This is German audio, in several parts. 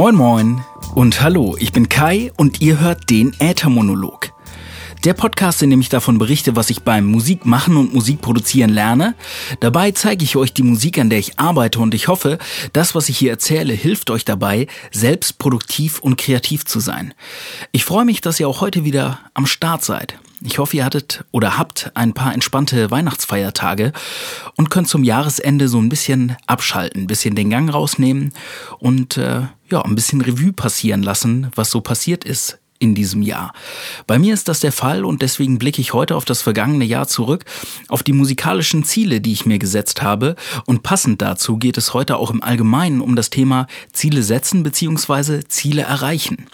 Moin, moin. Und hallo, ich bin Kai und ihr hört den Äthermonolog. Der Podcast, in dem ich davon berichte, was ich beim Musikmachen und Musikproduzieren lerne. Dabei zeige ich euch die Musik, an der ich arbeite und ich hoffe, das, was ich hier erzähle, hilft euch dabei, selbst produktiv und kreativ zu sein. Ich freue mich, dass ihr auch heute wieder am Start seid. Ich hoffe, ihr hattet oder habt ein paar entspannte Weihnachtsfeiertage und könnt zum Jahresende so ein bisschen abschalten, ein bisschen den Gang rausnehmen und äh, ja, ein bisschen Revue passieren lassen, was so passiert ist in diesem Jahr. Bei mir ist das der Fall und deswegen blicke ich heute auf das vergangene Jahr zurück, auf die musikalischen Ziele, die ich mir gesetzt habe und passend dazu geht es heute auch im Allgemeinen um das Thema Ziele setzen bzw. Ziele erreichen.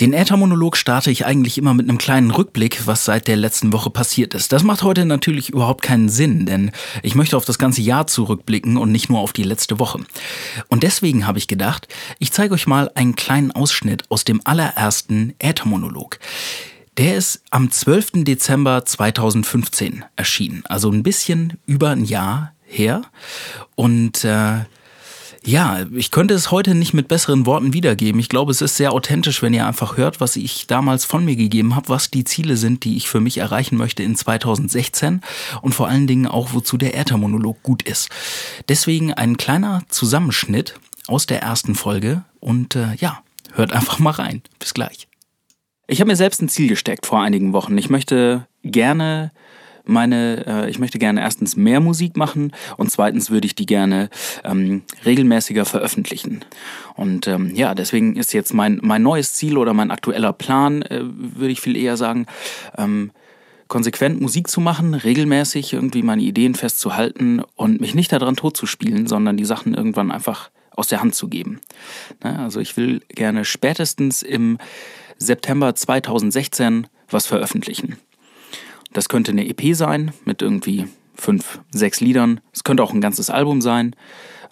Den Äthermonolog starte ich eigentlich immer mit einem kleinen Rückblick, was seit der letzten Woche passiert ist. Das macht heute natürlich überhaupt keinen Sinn, denn ich möchte auf das ganze Jahr zurückblicken und nicht nur auf die letzte Woche. Und deswegen habe ich gedacht, ich zeige euch mal einen kleinen Ausschnitt aus dem allerersten Äthermonolog. Der ist am 12. Dezember 2015 erschienen, also ein bisschen über ein Jahr her. Und äh, ja, ich könnte es heute nicht mit besseren Worten wiedergeben. Ich glaube, es ist sehr authentisch, wenn ihr einfach hört, was ich damals von mir gegeben habe, was die Ziele sind, die ich für mich erreichen möchte in 2016 und vor allen Dingen auch, wozu der Äthermonolog gut ist. Deswegen ein kleiner Zusammenschnitt aus der ersten Folge und äh, ja, hört einfach mal rein. Bis gleich. Ich habe mir selbst ein Ziel gesteckt vor einigen Wochen. Ich möchte gerne meine, äh, ich möchte gerne erstens mehr Musik machen und zweitens würde ich die gerne ähm, regelmäßiger veröffentlichen. Und ähm, ja, deswegen ist jetzt mein, mein neues Ziel oder mein aktueller Plan, äh, würde ich viel eher sagen, ähm, konsequent Musik zu machen, regelmäßig irgendwie meine Ideen festzuhalten und mich nicht daran totzuspielen, sondern die Sachen irgendwann einfach aus der Hand zu geben. Ne, also ich will gerne spätestens im September 2016 was veröffentlichen. Das könnte eine EP sein mit irgendwie fünf, sechs Liedern. Es könnte auch ein ganzes Album sein.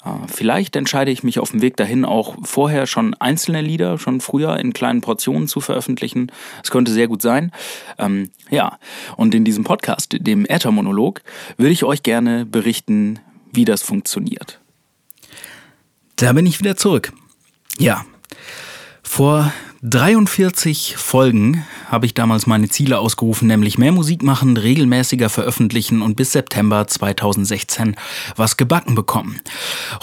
Äh, vielleicht entscheide ich mich auf dem Weg dahin auch vorher schon einzelne Lieder, schon früher in kleinen Portionen zu veröffentlichen. Es könnte sehr gut sein. Ähm, ja, und in diesem Podcast, dem Äthermonolog, würde ich euch gerne berichten, wie das funktioniert. Da bin ich wieder zurück. Ja, vor 43 Folgen habe ich damals meine Ziele ausgerufen, nämlich mehr Musik machen, regelmäßiger veröffentlichen und bis September 2016 was gebacken bekommen.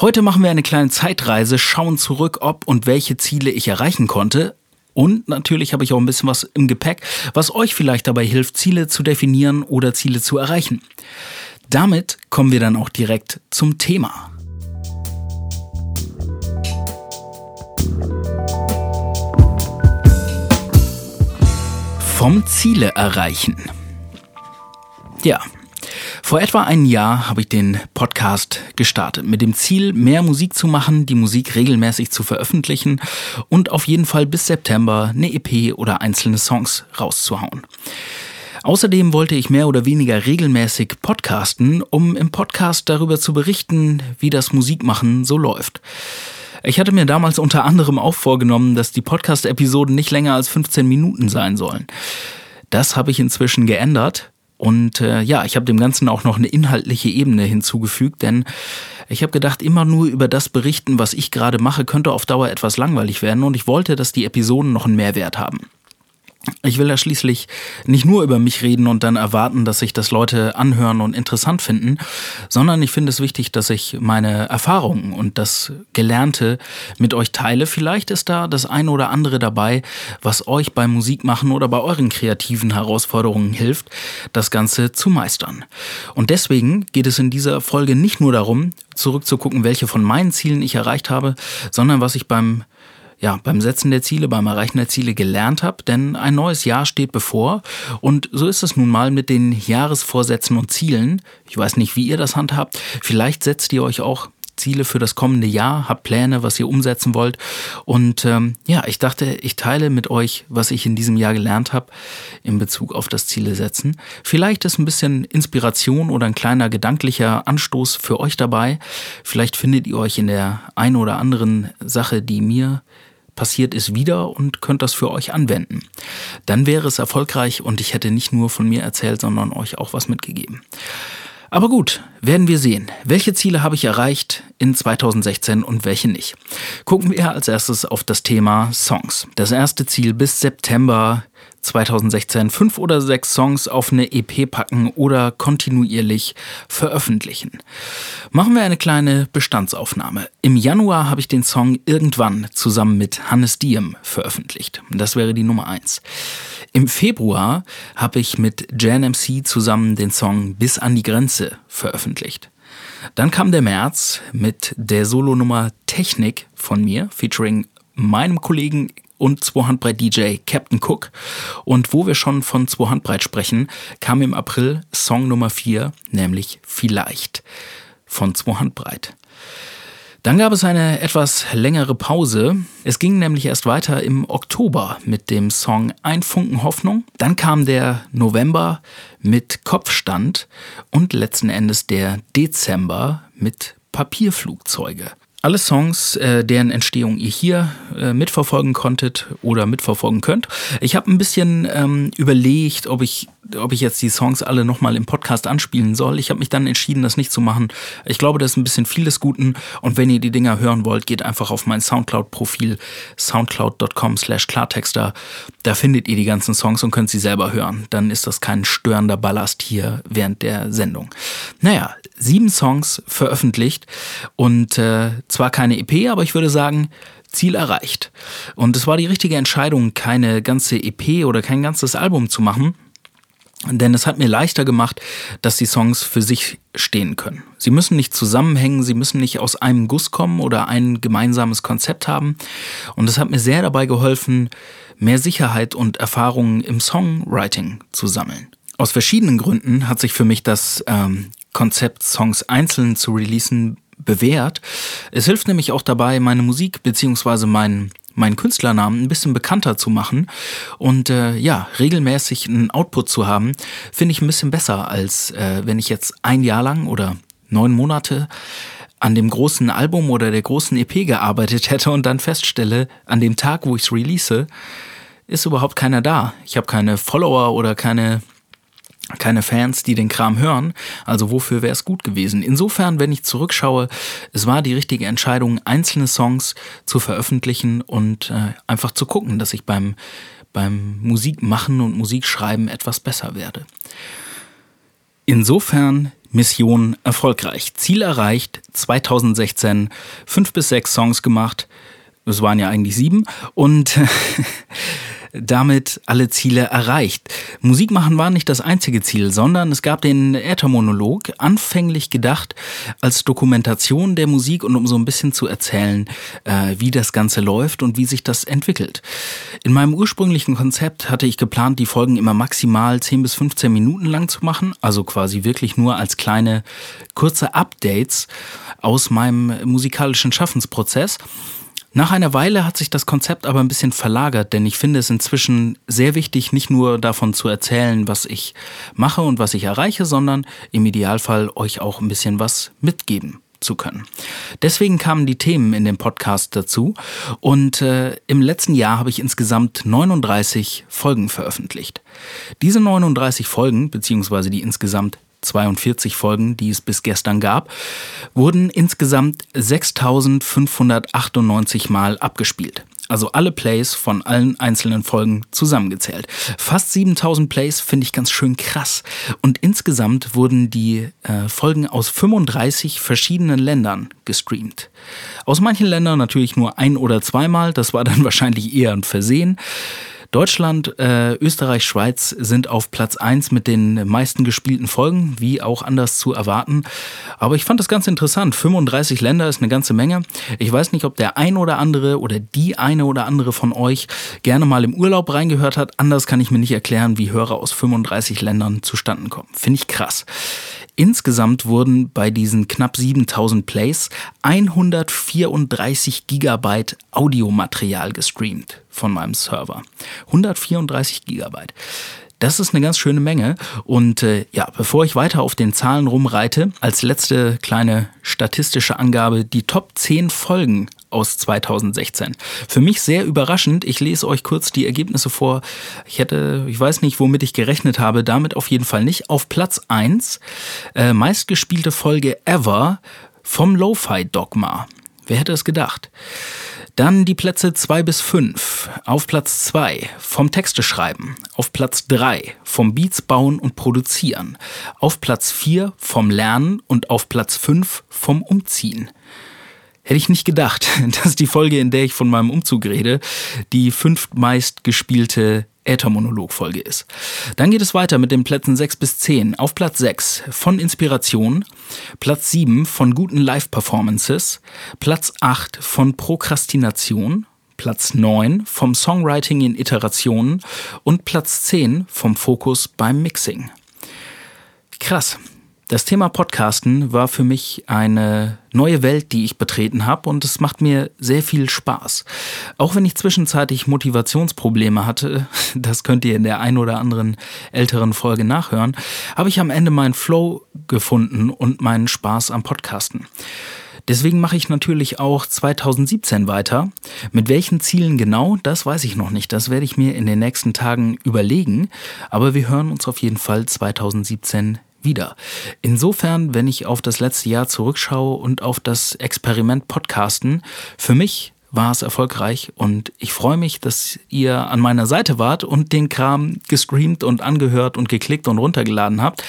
Heute machen wir eine kleine Zeitreise, schauen zurück, ob und welche Ziele ich erreichen konnte. Und natürlich habe ich auch ein bisschen was im Gepäck, was euch vielleicht dabei hilft, Ziele zu definieren oder Ziele zu erreichen. Damit kommen wir dann auch direkt zum Thema. Vom Ziele erreichen. Ja, vor etwa einem Jahr habe ich den Podcast gestartet mit dem Ziel, mehr Musik zu machen, die Musik regelmäßig zu veröffentlichen und auf jeden Fall bis September eine EP oder einzelne Songs rauszuhauen. Außerdem wollte ich mehr oder weniger regelmäßig podcasten, um im Podcast darüber zu berichten, wie das Musikmachen so läuft. Ich hatte mir damals unter anderem auch vorgenommen, dass die Podcast-Episoden nicht länger als 15 Minuten sein sollen. Das habe ich inzwischen geändert. Und äh, ja, ich habe dem Ganzen auch noch eine inhaltliche Ebene hinzugefügt, denn ich habe gedacht, immer nur über das berichten, was ich gerade mache, könnte auf Dauer etwas langweilig werden und ich wollte, dass die Episoden noch einen Mehrwert haben. Ich will ja schließlich nicht nur über mich reden und dann erwarten, dass sich das Leute anhören und interessant finden, sondern ich finde es wichtig, dass ich meine Erfahrungen und das Gelernte mit euch teile. Vielleicht ist da das eine oder andere dabei, was euch beim Musikmachen oder bei euren kreativen Herausforderungen hilft, das Ganze zu meistern. Und deswegen geht es in dieser Folge nicht nur darum, zurückzugucken, welche von meinen Zielen ich erreicht habe, sondern was ich beim ja, beim Setzen der Ziele, beim Erreichen der Ziele gelernt habe, denn ein neues Jahr steht bevor und so ist es nun mal mit den Jahresvorsätzen und Zielen. Ich weiß nicht, wie ihr das handhabt. Vielleicht setzt ihr euch auch Ziele für das kommende Jahr, habt Pläne, was ihr umsetzen wollt. Und ähm, ja, ich dachte, ich teile mit euch, was ich in diesem Jahr gelernt habe in Bezug auf das Ziele setzen. Vielleicht ist ein bisschen Inspiration oder ein kleiner gedanklicher Anstoß für euch dabei. Vielleicht findet ihr euch in der einen oder anderen Sache, die mir passiert ist, wieder und könnt das für euch anwenden. Dann wäre es erfolgreich und ich hätte nicht nur von mir erzählt, sondern euch auch was mitgegeben. Aber gut, werden wir sehen. Welche Ziele habe ich erreicht in 2016 und welche nicht? Gucken wir als erstes auf das Thema Songs. Das erste Ziel bis September 2016 fünf oder sechs Songs auf eine EP packen oder kontinuierlich veröffentlichen. Machen wir eine kleine Bestandsaufnahme. Im Januar habe ich den Song Irgendwann zusammen mit Hannes Diem veröffentlicht. Das wäre die Nummer eins. Im Februar habe ich mit Jan MC zusammen den Song Bis an die Grenze veröffentlicht. Dann kam der März mit der Solonummer Technik von mir, featuring meinem Kollegen und 2 Handbreit DJ Captain Cook. Und wo wir schon von 2 Handbreit sprechen, kam im April Song Nummer 4, nämlich Vielleicht von 2 Handbreit. Dann gab es eine etwas längere Pause. Es ging nämlich erst weiter im Oktober mit dem Song Ein Funken Hoffnung. Dann kam der November mit Kopfstand und letzten Endes der Dezember mit Papierflugzeuge. Alle Songs, äh, deren Entstehung ihr hier äh, mitverfolgen konntet oder mitverfolgen könnt. Ich habe ein bisschen ähm, überlegt, ob ich, ob ich jetzt die Songs alle nochmal im Podcast anspielen soll. Ich habe mich dann entschieden, das nicht zu machen. Ich glaube, das ist ein bisschen viel des Guten. Und wenn ihr die Dinger hören wollt, geht einfach auf mein Soundcloud-Profil soundcloud.com slash Klartexter. Da findet ihr die ganzen Songs und könnt sie selber hören. Dann ist das kein störender Ballast hier während der Sendung. Naja, sieben Songs veröffentlicht und äh, zwar keine EP, aber ich würde sagen, Ziel erreicht. Und es war die richtige Entscheidung, keine ganze EP oder kein ganzes Album zu machen, denn es hat mir leichter gemacht, dass die Songs für sich stehen können. Sie müssen nicht zusammenhängen, sie müssen nicht aus einem Guss kommen oder ein gemeinsames Konzept haben. Und es hat mir sehr dabei geholfen, mehr Sicherheit und Erfahrungen im Songwriting zu sammeln. Aus verschiedenen Gründen hat sich für mich das ähm, Konzept, Songs einzeln zu releasen, bewährt. Es hilft nämlich auch dabei, meine Musik beziehungsweise meinen meinen Künstlernamen ein bisschen bekannter zu machen und äh, ja, regelmäßig einen Output zu haben, finde ich ein bisschen besser, als äh, wenn ich jetzt ein Jahr lang oder neun Monate an dem großen Album oder der großen EP gearbeitet hätte und dann feststelle, an dem Tag, wo ich es release, ist überhaupt keiner da. Ich habe keine Follower oder keine keine Fans, die den Kram hören. Also wofür wäre es gut gewesen? Insofern, wenn ich zurückschaue, es war die richtige Entscheidung, einzelne Songs zu veröffentlichen und äh, einfach zu gucken, dass ich beim, beim Musikmachen und Musikschreiben etwas besser werde. Insofern Mission erfolgreich. Ziel erreicht, 2016 fünf bis sechs Songs gemacht. Es waren ja eigentlich sieben und damit alle Ziele erreicht. Musik machen war nicht das einzige Ziel, sondern es gab den Äthermonolog, anfänglich gedacht als Dokumentation der Musik und um so ein bisschen zu erzählen, äh, wie das Ganze läuft und wie sich das entwickelt. In meinem ursprünglichen Konzept hatte ich geplant, die Folgen immer maximal 10 bis 15 Minuten lang zu machen, also quasi wirklich nur als kleine kurze Updates aus meinem musikalischen Schaffensprozess. Nach einer Weile hat sich das Konzept aber ein bisschen verlagert, denn ich finde es inzwischen sehr wichtig, nicht nur davon zu erzählen, was ich mache und was ich erreiche, sondern im Idealfall euch auch ein bisschen was mitgeben zu können. Deswegen kamen die Themen in dem Podcast dazu und äh, im letzten Jahr habe ich insgesamt 39 Folgen veröffentlicht. Diese 39 Folgen, beziehungsweise die insgesamt 42 Folgen, die es bis gestern gab, wurden insgesamt 6598 Mal abgespielt. Also alle Plays von allen einzelnen Folgen zusammengezählt. Fast 7000 Plays finde ich ganz schön krass. Und insgesamt wurden die äh, Folgen aus 35 verschiedenen Ländern gestreamt. Aus manchen Ländern natürlich nur ein oder zweimal, das war dann wahrscheinlich eher ein Versehen. Deutschland, äh, Österreich, Schweiz sind auf Platz 1 mit den meisten gespielten Folgen, wie auch anders zu erwarten. Aber ich fand das ganz interessant. 35 Länder ist eine ganze Menge. Ich weiß nicht, ob der ein oder andere oder die eine oder andere von euch gerne mal im Urlaub reingehört hat. Anders kann ich mir nicht erklären, wie Hörer aus 35 Ländern zustande kommen. Finde ich krass. Insgesamt wurden bei diesen knapp 7000 Plays 134 Gigabyte Audiomaterial gestreamt von meinem Server. 134 Gigabyte. Das ist eine ganz schöne Menge. Und äh, ja, bevor ich weiter auf den Zahlen rumreite, als letzte kleine statistische Angabe, die Top 10 Folgen aus 2016. Für mich sehr überraschend. Ich lese euch kurz die Ergebnisse vor. Ich hätte, ich weiß nicht, womit ich gerechnet habe, damit auf jeden Fall nicht. Auf Platz 1, äh, meistgespielte Folge ever vom Lo-Fi Dogma. Wer hätte es gedacht? Dann die Plätze 2 bis 5. Auf Platz 2 vom Texte schreiben. Auf Platz 3 vom Beats bauen und produzieren. Auf Platz 4 vom Lernen und auf Platz 5 vom Umziehen. Hätte ich nicht gedacht, dass die Folge, in der ich von meinem Umzug rede, die fünftmeist gespielte Äthermonolog-Folge ist. Dann geht es weiter mit den Plätzen 6 bis 10. Auf Platz 6 von Inspiration, Platz 7 von guten Live-Performances, Platz 8 von Prokrastination, Platz 9 vom Songwriting in Iterationen und Platz 10 vom Fokus beim Mixing. Krass, das Thema Podcasten war für mich eine neue Welt, die ich betreten habe und es macht mir sehr viel Spaß. Auch wenn ich zwischenzeitlich Motivationsprobleme hatte, das könnt ihr in der ein oder anderen älteren Folge nachhören, habe ich am Ende meinen Flow gefunden und meinen Spaß am Podcasten. Deswegen mache ich natürlich auch 2017 weiter. Mit welchen Zielen genau, das weiß ich noch nicht. Das werde ich mir in den nächsten Tagen überlegen. Aber wir hören uns auf jeden Fall 2017 wieder. Insofern, wenn ich auf das letzte Jahr zurückschaue und auf das Experiment Podcasten, für mich war es erfolgreich und ich freue mich, dass ihr an meiner Seite wart und den Kram gestreamt und angehört und geklickt und runtergeladen habt.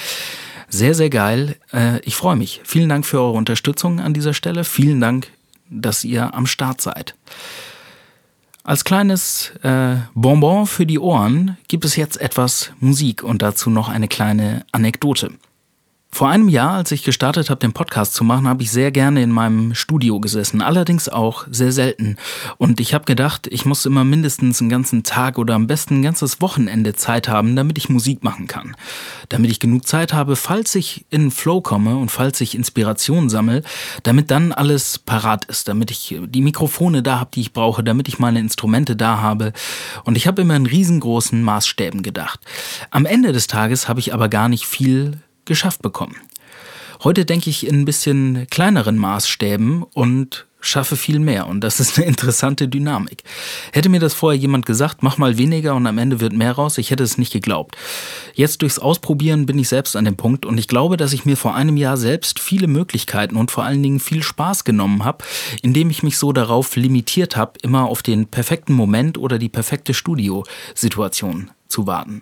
Sehr, sehr geil. Äh, ich freue mich. Vielen Dank für eure Unterstützung an dieser Stelle. Vielen Dank, dass ihr am Start seid. Als kleines äh, Bonbon für die Ohren gibt es jetzt etwas Musik und dazu noch eine kleine Anekdote. Vor einem Jahr, als ich gestartet habe, den Podcast zu machen, habe ich sehr gerne in meinem Studio gesessen, allerdings auch sehr selten. Und ich habe gedacht, ich muss immer mindestens einen ganzen Tag oder am besten ein ganzes Wochenende Zeit haben, damit ich Musik machen kann. Damit ich genug Zeit habe, falls ich in Flow komme und falls ich Inspiration sammle, damit dann alles parat ist, damit ich die Mikrofone da habe, die ich brauche, damit ich meine Instrumente da habe. Und ich habe immer in riesengroßen Maßstäben gedacht. Am Ende des Tages habe ich aber gar nicht viel geschafft bekommen. Heute denke ich in ein bisschen kleineren Maßstäben und schaffe viel mehr und das ist eine interessante Dynamik. Hätte mir das vorher jemand gesagt, mach mal weniger und am Ende wird mehr raus, ich hätte es nicht geglaubt. Jetzt durchs Ausprobieren bin ich selbst an dem Punkt und ich glaube, dass ich mir vor einem Jahr selbst viele Möglichkeiten und vor allen Dingen viel Spaß genommen habe, indem ich mich so darauf limitiert habe, immer auf den perfekten Moment oder die perfekte Studiosituation zu warten.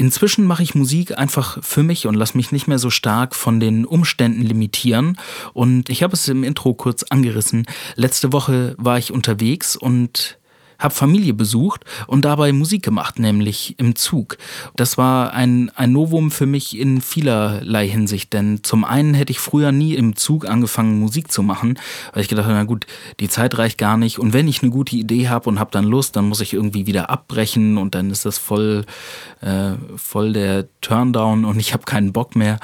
Inzwischen mache ich Musik einfach für mich und lasse mich nicht mehr so stark von den Umständen limitieren. Und ich habe es im Intro kurz angerissen. Letzte Woche war ich unterwegs und habe Familie besucht und dabei Musik gemacht, nämlich im Zug. Das war ein, ein Novum für mich in vielerlei Hinsicht, denn zum einen hätte ich früher nie im Zug angefangen, Musik zu machen, weil ich gedacht habe, na gut, die Zeit reicht gar nicht und wenn ich eine gute Idee habe und habe dann Lust, dann muss ich irgendwie wieder abbrechen und dann ist das voll, äh, voll der Turndown und ich habe keinen Bock mehr.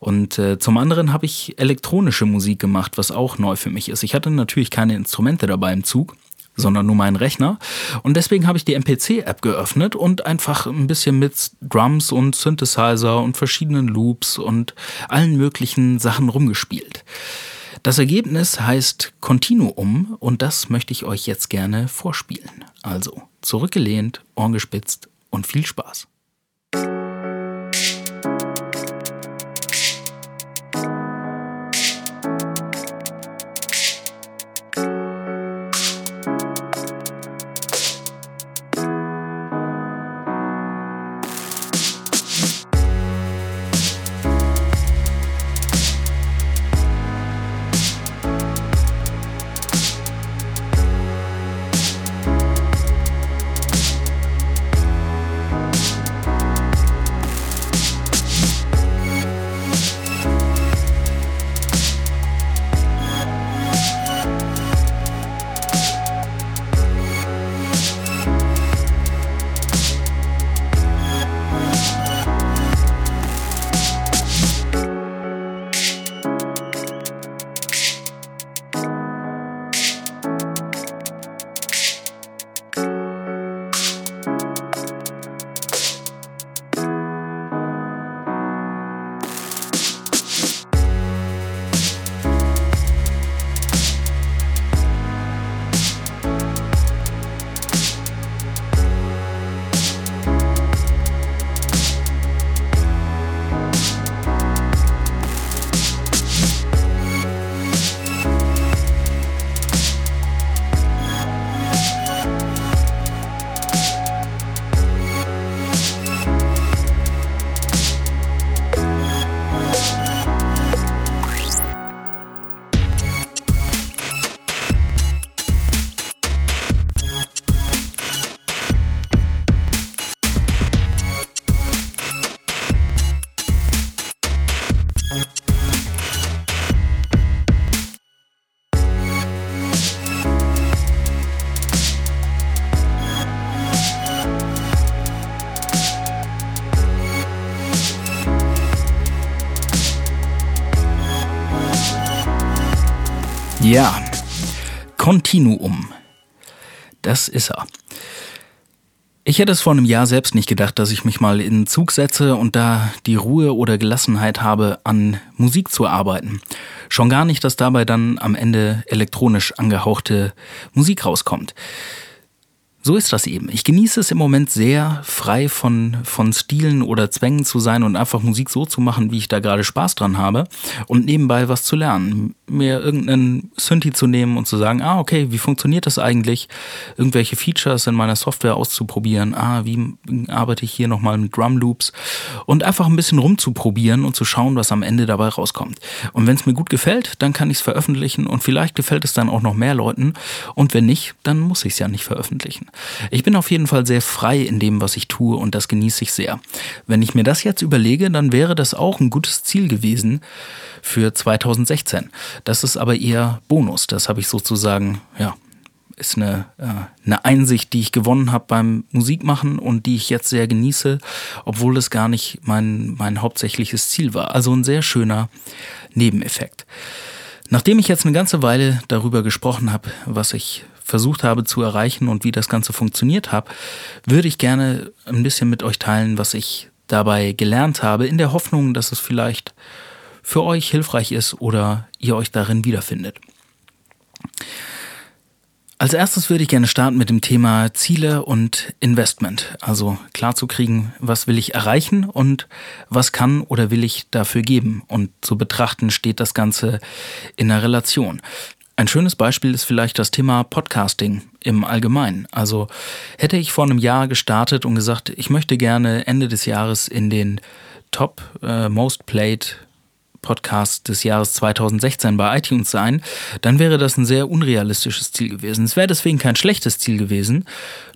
Und äh, zum anderen habe ich elektronische Musik gemacht, was auch neu für mich ist. Ich hatte natürlich keine Instrumente dabei im Zug sondern nur meinen Rechner. Und deswegen habe ich die MPC-App geöffnet und einfach ein bisschen mit Drums und Synthesizer und verschiedenen Loops und allen möglichen Sachen rumgespielt. Das Ergebnis heißt Continuum und das möchte ich euch jetzt gerne vorspielen. Also zurückgelehnt, Ohren gespitzt und viel Spaß. Ja, Kontinuum. Das ist er. Ich hätte es vor einem Jahr selbst nicht gedacht, dass ich mich mal in Zug setze und da die Ruhe oder Gelassenheit habe, an Musik zu arbeiten. Schon gar nicht, dass dabei dann am Ende elektronisch angehauchte Musik rauskommt. So ist das eben. Ich genieße es im Moment sehr, frei von, von Stilen oder Zwängen zu sein und einfach Musik so zu machen, wie ich da gerade Spaß dran habe und nebenbei was zu lernen. Mir irgendeinen Synthi zu nehmen und zu sagen, ah, okay, wie funktioniert das eigentlich? Irgendwelche Features in meiner Software auszuprobieren. Ah, wie arbeite ich hier nochmal mit Drum Loops? Und einfach ein bisschen rumzuprobieren und zu schauen, was am Ende dabei rauskommt. Und wenn es mir gut gefällt, dann kann ich es veröffentlichen und vielleicht gefällt es dann auch noch mehr Leuten. Und wenn nicht, dann muss ich es ja nicht veröffentlichen. Ich bin auf jeden Fall sehr frei in dem, was ich tue und das genieße ich sehr. Wenn ich mir das jetzt überlege, dann wäre das auch ein gutes Ziel gewesen für 2016. Das ist aber eher Bonus. Das habe ich sozusagen, ja, ist eine, äh, eine Einsicht, die ich gewonnen habe beim Musikmachen und die ich jetzt sehr genieße, obwohl es gar nicht mein, mein hauptsächliches Ziel war. Also ein sehr schöner Nebeneffekt. Nachdem ich jetzt eine ganze Weile darüber gesprochen habe, was ich versucht habe zu erreichen und wie das Ganze funktioniert habe, würde ich gerne ein bisschen mit euch teilen, was ich dabei gelernt habe, in der Hoffnung, dass es vielleicht für euch hilfreich ist oder ihr euch darin wiederfindet. Als erstes würde ich gerne starten mit dem Thema Ziele und Investment. Also klar zu kriegen, was will ich erreichen und was kann oder will ich dafür geben. Und zu betrachten steht das Ganze in einer Relation. Ein schönes Beispiel ist vielleicht das Thema Podcasting im Allgemeinen. Also hätte ich vor einem Jahr gestartet und gesagt, ich möchte gerne Ende des Jahres in den Top äh, Most Played Podcast des Jahres 2016 bei iTunes sein, dann wäre das ein sehr unrealistisches Ziel gewesen. Es wäre deswegen kein schlechtes Ziel gewesen,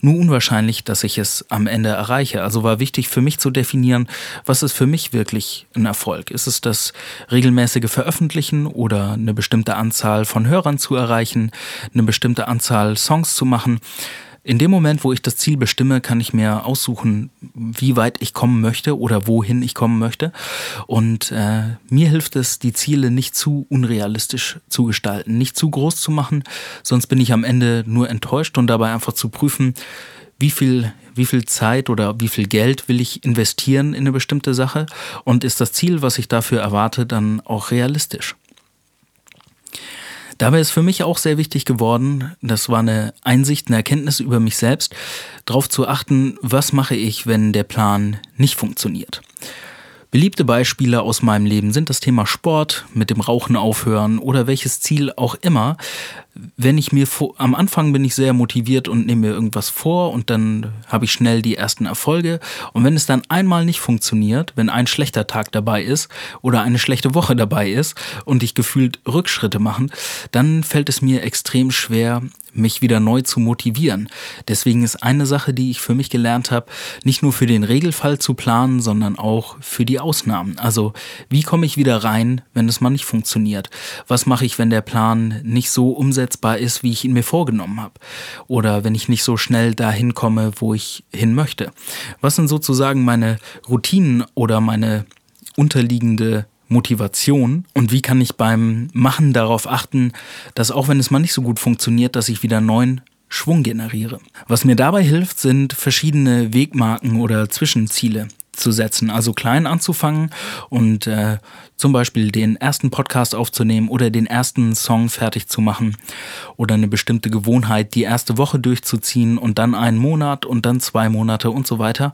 nur unwahrscheinlich, dass ich es am Ende erreiche. Also war wichtig für mich zu definieren, was ist für mich wirklich ein Erfolg? Ist es das regelmäßige Veröffentlichen oder eine bestimmte Anzahl von Hörern zu erreichen, eine bestimmte Anzahl Songs zu machen? In dem Moment, wo ich das Ziel bestimme, kann ich mir aussuchen, wie weit ich kommen möchte oder wohin ich kommen möchte. Und äh, mir hilft es, die Ziele nicht zu unrealistisch zu gestalten, nicht zu groß zu machen, sonst bin ich am Ende nur enttäuscht und dabei einfach zu prüfen, wie viel, wie viel Zeit oder wie viel Geld will ich investieren in eine bestimmte Sache und ist das Ziel, was ich dafür erwarte, dann auch realistisch. Dabei ist für mich auch sehr wichtig geworden, das war eine Einsicht, eine Erkenntnis über mich selbst, darauf zu achten, was mache ich, wenn der Plan nicht funktioniert. Beliebte Beispiele aus meinem Leben sind das Thema Sport, mit dem Rauchen aufhören oder welches Ziel auch immer. Wenn ich mir vor, am Anfang bin ich sehr motiviert und nehme mir irgendwas vor und dann habe ich schnell die ersten Erfolge. Und wenn es dann einmal nicht funktioniert, wenn ein schlechter Tag dabei ist oder eine schlechte Woche dabei ist und ich gefühlt Rückschritte machen, dann fällt es mir extrem schwer, mich wieder neu zu motivieren. Deswegen ist eine Sache, die ich für mich gelernt habe, nicht nur für den Regelfall zu planen, sondern auch für die Ausnahmen. Also wie komme ich wieder rein, wenn es mal nicht funktioniert? Was mache ich, wenn der Plan nicht so umsetzbar ist, wie ich ihn mir vorgenommen habe? Oder wenn ich nicht so schnell dahin komme, wo ich hin möchte? Was sind sozusagen meine Routinen oder meine unterliegende Motivation und wie kann ich beim Machen darauf achten, dass auch wenn es mal nicht so gut funktioniert, dass ich wieder neuen Schwung generiere. Was mir dabei hilft, sind verschiedene Wegmarken oder Zwischenziele zu setzen, also klein anzufangen und äh, zum Beispiel den ersten Podcast aufzunehmen oder den ersten Song fertig zu machen oder eine bestimmte Gewohnheit die erste Woche durchzuziehen und dann einen Monat und dann zwei Monate und so weiter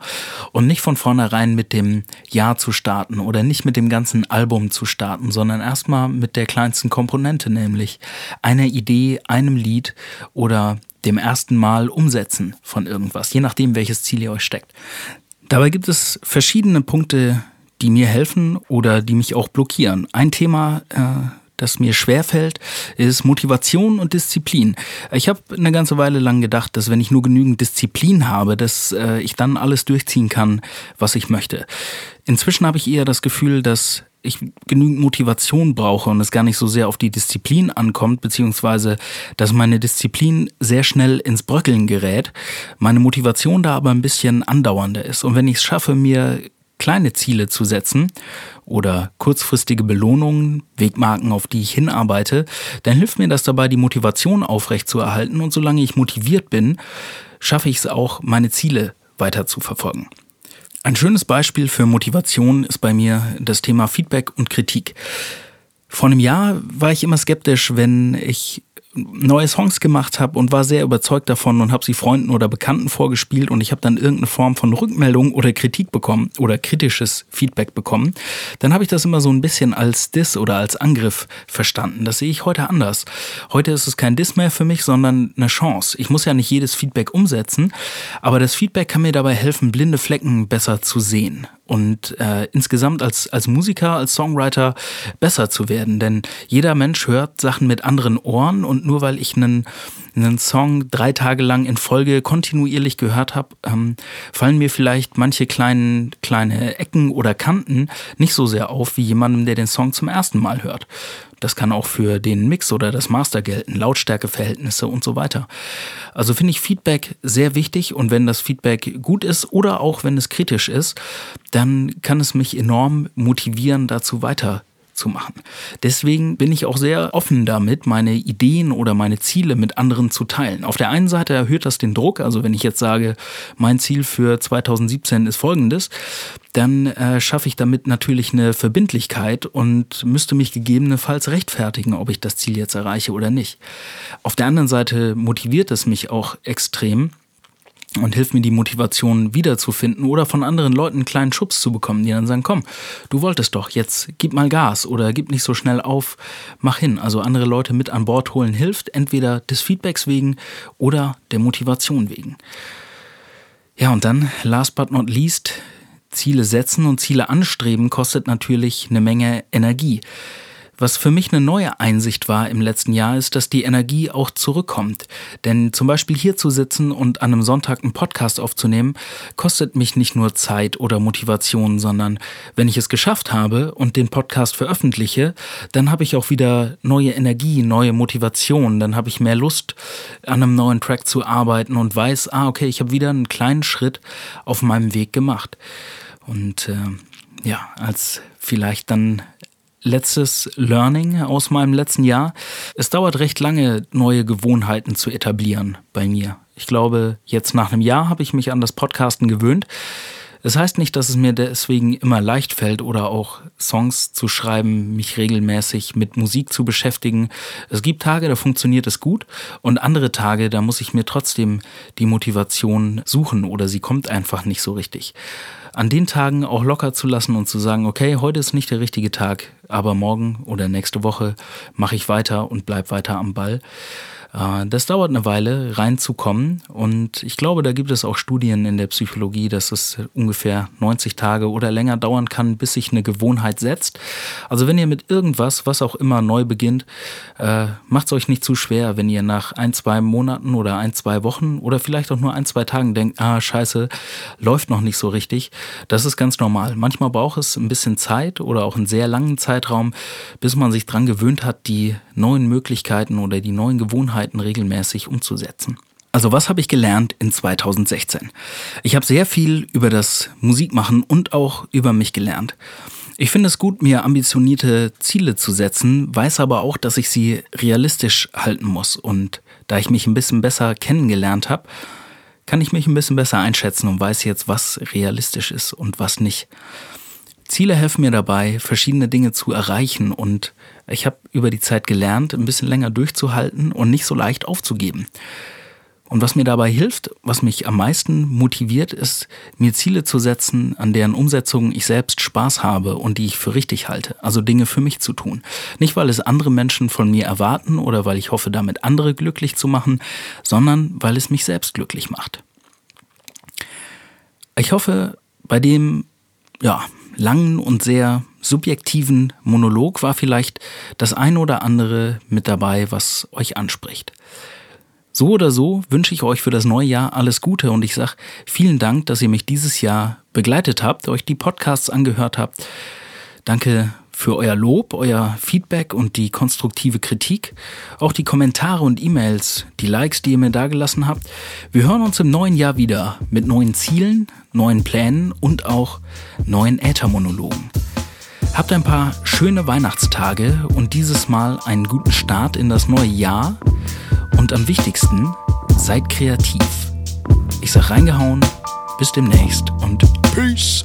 und nicht von vornherein mit dem Jahr zu starten oder nicht mit dem ganzen Album zu starten, sondern erstmal mit der kleinsten Komponente, nämlich einer Idee, einem Lied oder dem ersten Mal umsetzen von irgendwas, je nachdem, welches Ziel ihr euch steckt. Dabei gibt es verschiedene Punkte, die mir helfen oder die mich auch blockieren. Ein Thema, äh, das mir schwerfällt, ist Motivation und Disziplin. Ich habe eine ganze Weile lang gedacht, dass wenn ich nur genügend Disziplin habe, dass äh, ich dann alles durchziehen kann, was ich möchte. Inzwischen habe ich eher das Gefühl, dass ich genügend Motivation brauche und es gar nicht so sehr auf die Disziplin ankommt, beziehungsweise dass meine Disziplin sehr schnell ins Bröckeln gerät, meine Motivation da aber ein bisschen andauernder ist. Und wenn ich es schaffe, mir kleine Ziele zu setzen oder kurzfristige Belohnungen, Wegmarken, auf die ich hinarbeite, dann hilft mir das dabei, die Motivation aufrechtzuerhalten und solange ich motiviert bin, schaffe ich es auch, meine Ziele weiter zu verfolgen. Ein schönes Beispiel für Motivation ist bei mir das Thema Feedback und Kritik. Vor einem Jahr war ich immer skeptisch, wenn ich neue Songs gemacht habe und war sehr überzeugt davon und habe sie Freunden oder Bekannten vorgespielt und ich habe dann irgendeine Form von Rückmeldung oder Kritik bekommen oder kritisches Feedback bekommen, dann habe ich das immer so ein bisschen als Diss oder als Angriff verstanden. Das sehe ich heute anders. Heute ist es kein Diss mehr für mich, sondern eine Chance. Ich muss ja nicht jedes Feedback umsetzen, aber das Feedback kann mir dabei helfen, blinde Flecken besser zu sehen und äh, insgesamt als, als Musiker, als Songwriter besser zu werden. Denn jeder Mensch hört Sachen mit anderen Ohren und nur weil ich einen, einen Song drei Tage lang in Folge kontinuierlich gehört habe, ähm, fallen mir vielleicht manche kleinen, kleine Ecken oder Kanten nicht so sehr auf wie jemandem, der den Song zum ersten Mal hört. Das kann auch für den Mix oder das Master gelten, Lautstärkeverhältnisse und so weiter. Also finde ich Feedback sehr wichtig und wenn das Feedback gut ist oder auch wenn es kritisch ist, dann kann es mich enorm motivieren, dazu weiter zu machen. Deswegen bin ich auch sehr offen damit, meine Ideen oder meine Ziele mit anderen zu teilen. Auf der einen Seite erhöht das den Druck, also wenn ich jetzt sage, mein Ziel für 2017 ist folgendes, dann äh, schaffe ich damit natürlich eine Verbindlichkeit und müsste mich gegebenenfalls rechtfertigen, ob ich das Ziel jetzt erreiche oder nicht. Auf der anderen Seite motiviert es mich auch extrem, und hilft mir die Motivation wiederzufinden oder von anderen Leuten einen kleinen Schubs zu bekommen, die dann sagen, komm, du wolltest doch, jetzt gib mal Gas oder gib nicht so schnell auf, mach hin. Also andere Leute mit an Bord holen hilft, entweder des Feedbacks wegen oder der Motivation wegen. Ja, und dann, last but not least, Ziele setzen und Ziele anstreben kostet natürlich eine Menge Energie. Was für mich eine neue Einsicht war im letzten Jahr, ist, dass die Energie auch zurückkommt. Denn zum Beispiel hier zu sitzen und an einem Sonntag einen Podcast aufzunehmen, kostet mich nicht nur Zeit oder Motivation, sondern wenn ich es geschafft habe und den Podcast veröffentliche, dann habe ich auch wieder neue Energie, neue Motivation, dann habe ich mehr Lust, an einem neuen Track zu arbeiten und weiß, ah, okay, ich habe wieder einen kleinen Schritt auf meinem Weg gemacht. Und äh, ja, als vielleicht dann letztes Learning aus meinem letzten Jahr. Es dauert recht lange, neue Gewohnheiten zu etablieren bei mir. Ich glaube, jetzt nach einem Jahr habe ich mich an das Podcasten gewöhnt. Es das heißt nicht, dass es mir deswegen immer leicht fällt oder auch Songs zu schreiben, mich regelmäßig mit Musik zu beschäftigen. Es gibt Tage, da funktioniert es gut und andere Tage, da muss ich mir trotzdem die Motivation suchen oder sie kommt einfach nicht so richtig an den Tagen auch locker zu lassen und zu sagen, okay, heute ist nicht der richtige Tag, aber morgen oder nächste Woche mache ich weiter und bleib weiter am Ball. Äh, das dauert eine Weile, reinzukommen. Und ich glaube, da gibt es auch Studien in der Psychologie, dass es ungefähr 90 Tage oder länger dauern kann, bis sich eine Gewohnheit setzt. Also wenn ihr mit irgendwas, was auch immer neu beginnt, äh, macht es euch nicht zu schwer, wenn ihr nach ein, zwei Monaten oder ein, zwei Wochen oder vielleicht auch nur ein, zwei Tagen denkt, ah, scheiße, läuft noch nicht so richtig. Das ist ganz normal. Manchmal braucht es ein bisschen Zeit oder auch einen sehr langen Zeitraum, bis man sich dran gewöhnt hat, die neuen Möglichkeiten oder die neuen Gewohnheiten regelmäßig umzusetzen. Also was habe ich gelernt in 2016? Ich habe sehr viel über das Musikmachen und auch über mich gelernt. Ich finde es gut, mir ambitionierte Ziele zu setzen, weiß aber auch, dass ich sie realistisch halten muss. Und da ich mich ein bisschen besser kennengelernt habe, kann ich mich ein bisschen besser einschätzen und weiß jetzt, was realistisch ist und was nicht. Ziele helfen mir dabei, verschiedene Dinge zu erreichen und ich habe über die Zeit gelernt, ein bisschen länger durchzuhalten und nicht so leicht aufzugeben. Und was mir dabei hilft, was mich am meisten motiviert, ist, mir Ziele zu setzen, an deren Umsetzung ich selbst Spaß habe und die ich für richtig halte. Also Dinge für mich zu tun. Nicht, weil es andere Menschen von mir erwarten oder weil ich hoffe, damit andere glücklich zu machen, sondern weil es mich selbst glücklich macht. Ich hoffe, bei dem, ja, langen und sehr subjektiven Monolog war vielleicht das ein oder andere mit dabei, was euch anspricht. So oder so wünsche ich euch für das neue Jahr alles Gute und ich sage vielen Dank, dass ihr mich dieses Jahr begleitet habt, euch die Podcasts angehört habt. Danke für euer Lob, euer Feedback und die konstruktive Kritik, auch die Kommentare und E-Mails, die Likes, die ihr mir dagelassen habt. Wir hören uns im neuen Jahr wieder mit neuen Zielen, neuen Plänen und auch neuen Äthermonologen. Habt ein paar schöne Weihnachtstage und dieses Mal einen guten Start in das neue Jahr. Und am wichtigsten, seid kreativ. Ich sag reingehauen, bis demnächst und Peace.